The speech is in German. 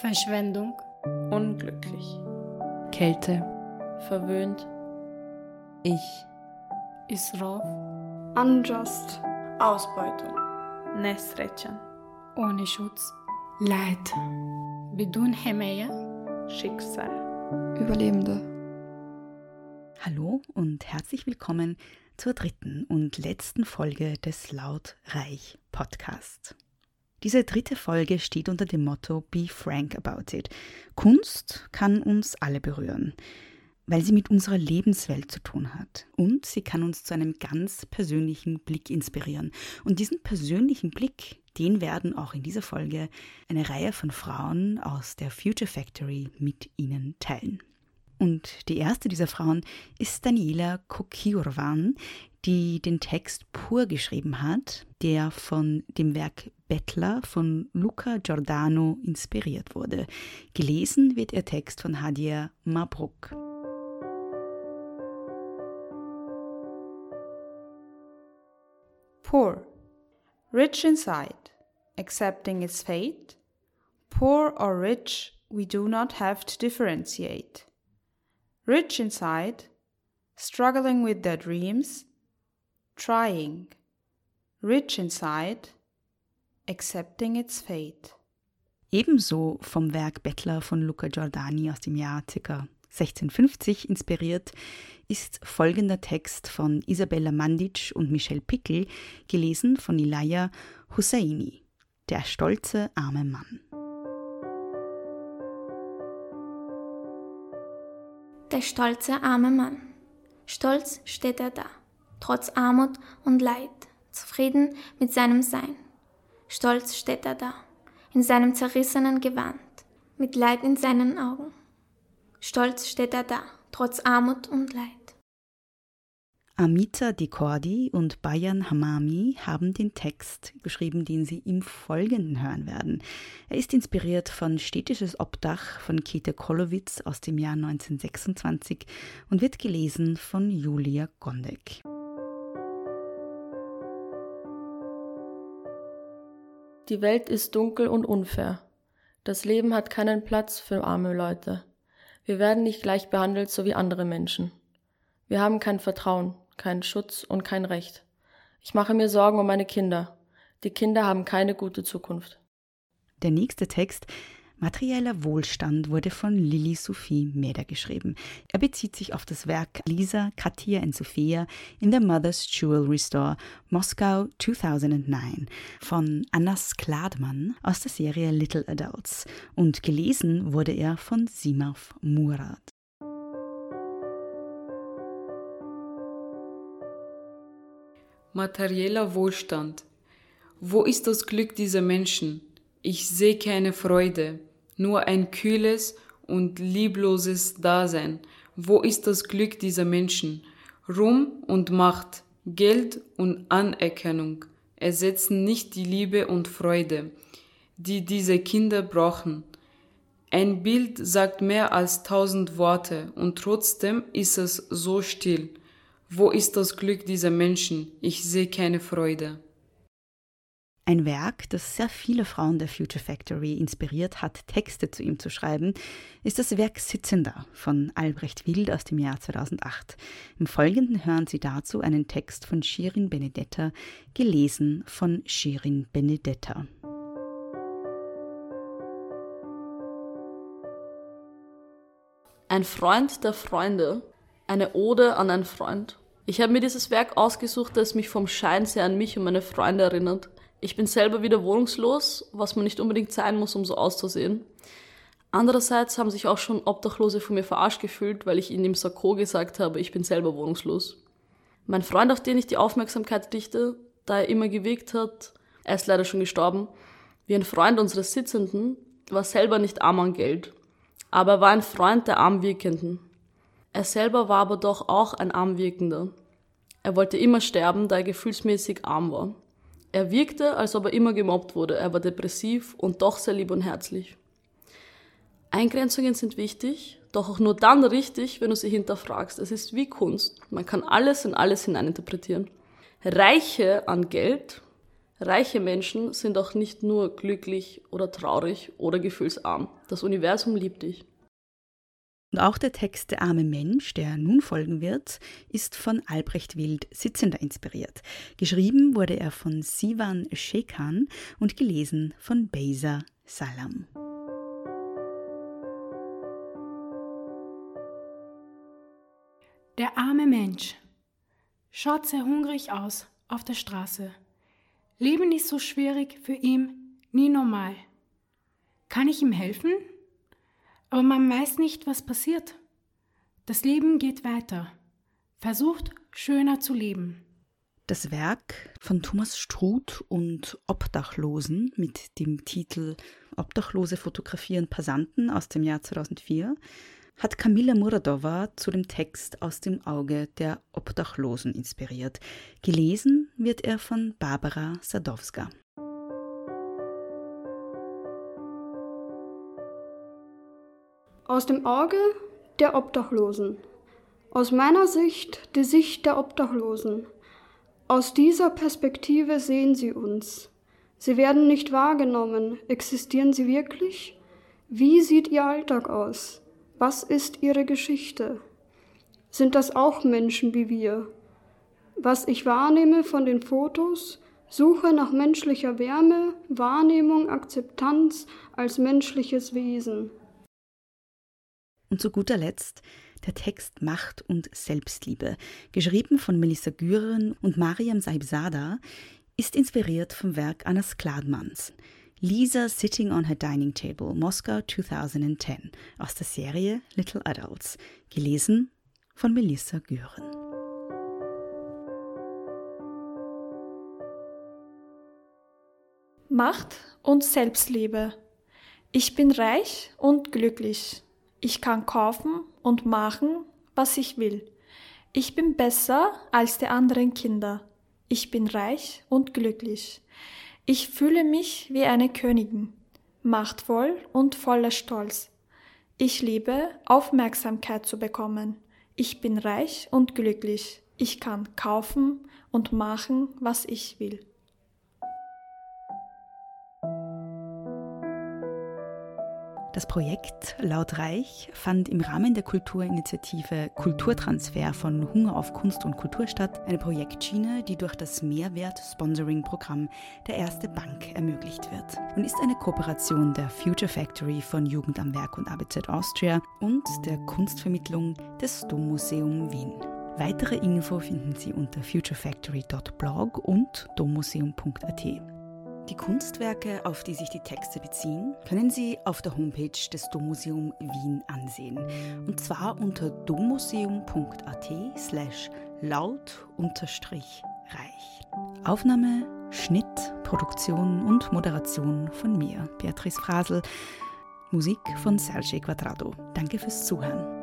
Verschwendung, unglücklich, Kälte, verwöhnt, ich, Israf, unjust, Ausbeutung, Nesretchen, ohne Schutz, Leid, Bidun Hemeya. Schicksal, Überlebende. Hallo und herzlich willkommen zur dritten und letzten Folge des Lautreich Podcast. Diese dritte Folge steht unter dem Motto Be frank about it. Kunst kann uns alle berühren, weil sie mit unserer Lebenswelt zu tun hat. Und sie kann uns zu einem ganz persönlichen Blick inspirieren. Und diesen persönlichen Blick, den werden auch in dieser Folge eine Reihe von Frauen aus der Future Factory mit Ihnen teilen. Und die erste dieser Frauen ist Daniela Kokiurvan, die den Text Pur geschrieben hat, der von dem Werk Bettler von Luca Giordano inspiriert wurde. Gelesen wird ihr Text von Hadia Mabruk. poor, rich inside, accepting its fate, poor or rich, we do not have to differentiate. Rich inside, struggling with their dreams, trying, rich inside, accepting its fate. Ebenso vom Werk Bettler von Luca Giordani aus dem Jahr ca. 1650 inspiriert ist folgender Text von Isabella Mandic und Michel Pickel, gelesen von Ilaya Husseini, Der stolze arme Mann. Der stolze arme Mann. Stolz steht er da, trotz Armut und Leid, zufrieden mit seinem Sein. Stolz steht er da, in seinem zerrissenen Gewand, mit Leid in seinen Augen. Stolz steht er da, trotz Armut und Leid. Amita Dekordi und Bayan Hamami haben den Text geschrieben, den Sie im Folgenden hören werden. Er ist inspiriert von Städtisches Obdach von Käthe Kollowitz aus dem Jahr 1926 und wird gelesen von Julia Gondek. Die Welt ist dunkel und unfair. Das Leben hat keinen Platz für arme Leute. Wir werden nicht gleich behandelt, so wie andere Menschen. Wir haben kein Vertrauen, keinen Schutz und kein Recht. Ich mache mir Sorgen um meine Kinder. Die Kinder haben keine gute Zukunft. Der nächste Text, Materieller Wohlstand, wurde von Lili Sophie Meder geschrieben. Er bezieht sich auf das Werk Lisa, Katia und Sophia in der Mother's Jewelry Store Moskau 2009 von Anna Skladman aus der Serie Little Adults und gelesen wurde er von Simav Murad. Materieller Wohlstand. Wo ist das Glück dieser Menschen? Ich sehe keine Freude, nur ein kühles und liebloses Dasein. Wo ist das Glück dieser Menschen? Ruhm und Macht, Geld und Anerkennung ersetzen nicht die Liebe und Freude, die diese Kinder brauchen. Ein Bild sagt mehr als tausend Worte und trotzdem ist es so still. Wo ist das Glück dieser Menschen? Ich sehe keine Freude. Ein Werk, das sehr viele Frauen der Future Factory inspiriert hat, Texte zu ihm zu schreiben, ist das Werk Sitzender von Albrecht Wild aus dem Jahr 2008. Im Folgenden hören Sie dazu einen Text von Shirin Benedetta, gelesen von Shirin Benedetta. Ein Freund der Freunde, eine Ode an einen Freund. Ich habe mir dieses Werk ausgesucht, das mich vom Schein sehr an mich und meine Freunde erinnert. Ich bin selber wieder wohnungslos, was man nicht unbedingt sein muss, um so auszusehen. Andererseits haben sich auch schon Obdachlose von mir verarscht gefühlt, weil ich ihnen im Sakko gesagt habe, ich bin selber wohnungslos. Mein Freund, auf den ich die Aufmerksamkeit richte, da er immer gewirkt hat, er ist leider schon gestorben, wie ein Freund unseres Sitzenden, war selber nicht arm an Geld. Aber er war ein Freund der Armwirkenden. Er selber war aber doch auch ein Armwirkender. Er wollte immer sterben, da er gefühlsmäßig arm war. Er wirkte, als ob er immer gemobbt wurde. Er war depressiv und doch sehr lieb und herzlich. Eingrenzungen sind wichtig, doch auch nur dann richtig, wenn du sie hinterfragst. Es ist wie Kunst. Man kann alles in alles hineininterpretieren. Reiche an Geld, Reiche Menschen sind auch nicht nur glücklich oder traurig oder gefühlsarm. Das Universum liebt dich. Und auch der Text Der arme Mensch, der nun folgen wird, ist von Albrecht Wild Sitzender inspiriert. Geschrieben wurde er von Sivan Shekan und gelesen von Beza Salam. Der arme Mensch schaut sehr hungrig aus auf der Straße. Leben ist so schwierig für ihn, nie normal. Kann ich ihm helfen? Aber man weiß nicht, was passiert. Das Leben geht weiter. Versucht, schöner zu leben. Das Werk von Thomas Struth und Obdachlosen mit dem Titel Obdachlose fotografieren Passanten aus dem Jahr 2004 hat Kamila Muradova zu dem Text aus dem Auge der Obdachlosen inspiriert. Gelesen wird er von Barbara Sadowska. Aus dem Auge der Obdachlosen. Aus meiner Sicht die Sicht der Obdachlosen. Aus dieser Perspektive sehen sie uns. Sie werden nicht wahrgenommen. Existieren sie wirklich? Wie sieht ihr Alltag aus? Was ist ihre Geschichte? Sind das auch Menschen wie wir? Was ich wahrnehme von den Fotos, suche nach menschlicher Wärme, Wahrnehmung, Akzeptanz als menschliches Wesen. Und zu guter Letzt der Text Macht und Selbstliebe, geschrieben von Melissa Güren und Mariam Saibzada, ist inspiriert vom Werk Annas Kladmans. Lisa Sitting on Her Dining Table, Moskau 2010, aus der Serie Little Adults, gelesen von Melissa Güren. Macht und Selbstliebe. Ich bin reich und glücklich. Ich kann kaufen und machen, was ich will. Ich bin besser als die anderen Kinder. Ich bin reich und glücklich. Ich fühle mich wie eine Königin, machtvoll und voller Stolz. Ich liebe, Aufmerksamkeit zu bekommen. Ich bin reich und glücklich. Ich kann kaufen und machen, was ich will. Das Projekt Laut Reich fand im Rahmen der Kulturinitiative Kulturtransfer von Hunger auf Kunst und Kultur statt, eine Projektschiene, die durch das Mehrwert-Sponsoring-Programm der Erste Bank ermöglicht wird und ist eine Kooperation der Future Factory von Jugend am Werk und ABZ Austria und der Kunstvermittlung des Dommuseum Wien. Weitere Info finden Sie unter futurefactory.blog und dommuseum.at. Die Kunstwerke, auf die sich die Texte beziehen, können Sie auf der Homepage des Dommuseum Wien ansehen. Und zwar unter dommuseum.at slash laut-reich. Aufnahme, Schnitt, Produktion und Moderation von mir, Beatrice Frasel. Musik von Sergei Quadrado. Danke fürs Zuhören.